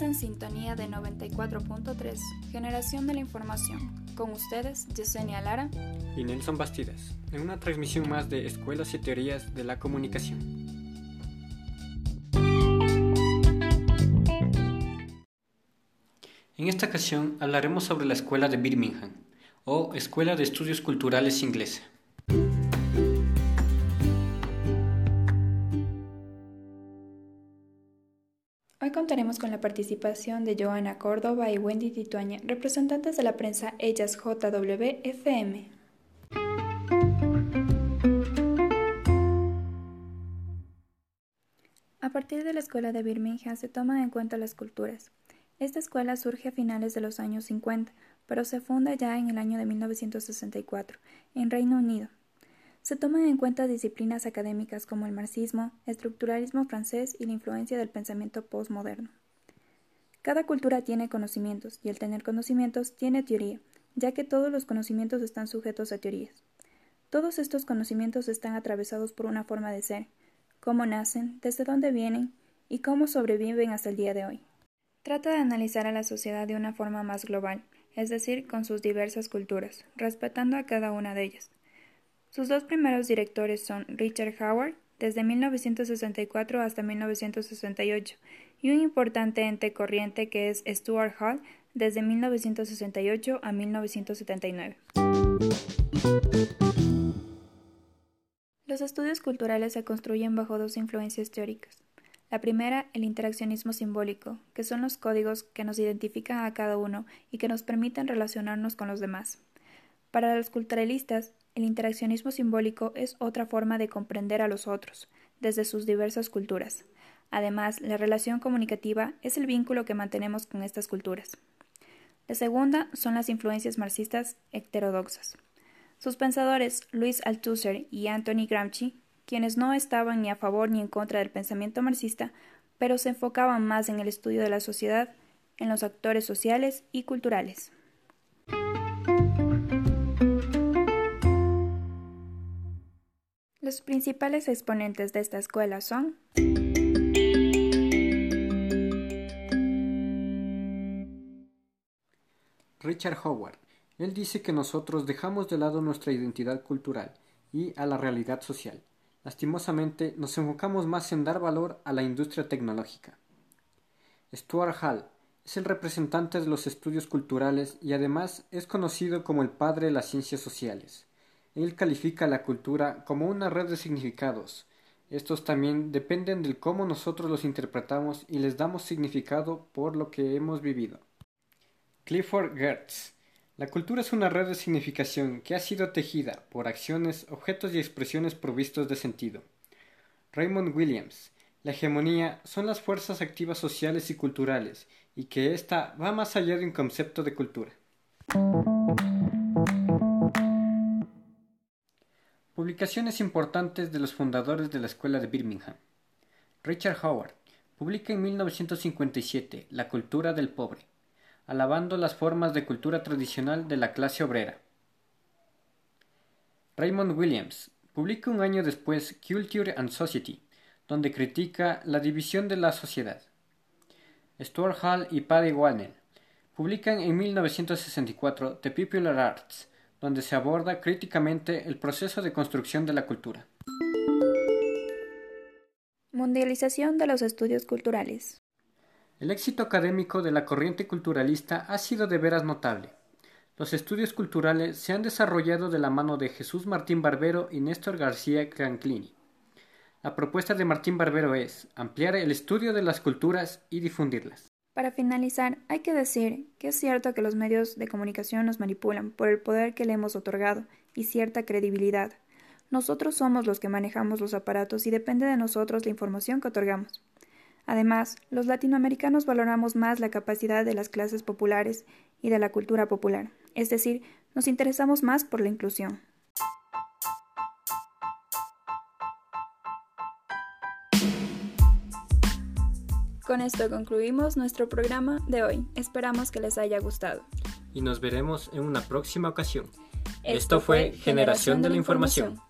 En sintonía de 94.3, Generación de la Información. Con ustedes, Yesenia Lara y Nelson Bastidas, en una transmisión más de Escuelas y Teorías de la Comunicación. En esta ocasión hablaremos sobre la Escuela de Birmingham, o Escuela de Estudios Culturales Inglesa. Contaremos con la participación de Joana Córdoba y Wendy Tituaña, representantes de la prensa Ellas JWFM. A partir de la escuela de Birmingham se toman en cuenta las culturas. Esta escuela surge a finales de los años 50, pero se funda ya en el año de 1964, en Reino Unido. Se toman en cuenta disciplinas académicas como el marxismo, estructuralismo francés y la influencia del pensamiento postmoderno. Cada cultura tiene conocimientos y el tener conocimientos tiene teoría, ya que todos los conocimientos están sujetos a teorías. Todos estos conocimientos están atravesados por una forma de ser, cómo nacen, desde dónde vienen y cómo sobreviven hasta el día de hoy. Trata de analizar a la sociedad de una forma más global, es decir, con sus diversas culturas, respetando a cada una de ellas. Sus dos primeros directores son Richard Howard, desde 1964 hasta 1968, y un importante ente corriente que es Stuart Hall, desde 1968 a 1979. Los estudios culturales se construyen bajo dos influencias teóricas. La primera, el interaccionismo simbólico, que son los códigos que nos identifican a cada uno y que nos permiten relacionarnos con los demás. Para los culturalistas, el interaccionismo simbólico es otra forma de comprender a los otros, desde sus diversas culturas. Además, la relación comunicativa es el vínculo que mantenemos con estas culturas. La segunda son las influencias marxistas heterodoxas. Sus pensadores, Luis Althusser y Anthony Gramsci, quienes no estaban ni a favor ni en contra del pensamiento marxista, pero se enfocaban más en el estudio de la sociedad, en los actores sociales y culturales. Los principales exponentes de esta escuela son Richard Howard. Él dice que nosotros dejamos de lado nuestra identidad cultural y a la realidad social. Lastimosamente, nos enfocamos más en dar valor a la industria tecnológica. Stuart Hall es el representante de los estudios culturales y además es conocido como el padre de las ciencias sociales. Él califica la cultura como una red de significados. Estos también dependen del cómo nosotros los interpretamos y les damos significado por lo que hemos vivido. Clifford Gertz. La cultura es una red de significación que ha sido tejida por acciones, objetos y expresiones provistos de sentido. Raymond Williams. La hegemonía son las fuerzas activas sociales y culturales, y que ésta va más allá de un concepto de cultura. Publicaciones importantes de los fundadores de la Escuela de Birmingham. Richard Howard publica en 1957 La cultura del pobre, alabando las formas de cultura tradicional de la clase obrera. Raymond Williams publica un año después Culture and Society, donde critica la división de la sociedad. Stuart Hall y Paddy Walner publican en 1964 The Popular Arts, donde se aborda críticamente el proceso de construcción de la cultura. Mundialización de los estudios culturales. El éxito académico de la corriente culturalista ha sido de veras notable. Los estudios culturales se han desarrollado de la mano de Jesús Martín Barbero y Néstor García Canclini. La propuesta de Martín Barbero es ampliar el estudio de las culturas y difundirlas. Para finalizar, hay que decir que es cierto que los medios de comunicación nos manipulan por el poder que le hemos otorgado y cierta credibilidad. Nosotros somos los que manejamos los aparatos y depende de nosotros la información que otorgamos. Además, los latinoamericanos valoramos más la capacidad de las clases populares y de la cultura popular, es decir, nos interesamos más por la inclusión. Con esto concluimos nuestro programa de hoy. Esperamos que les haya gustado. Y nos veremos en una próxima ocasión. Esto, fue Generación de la Información.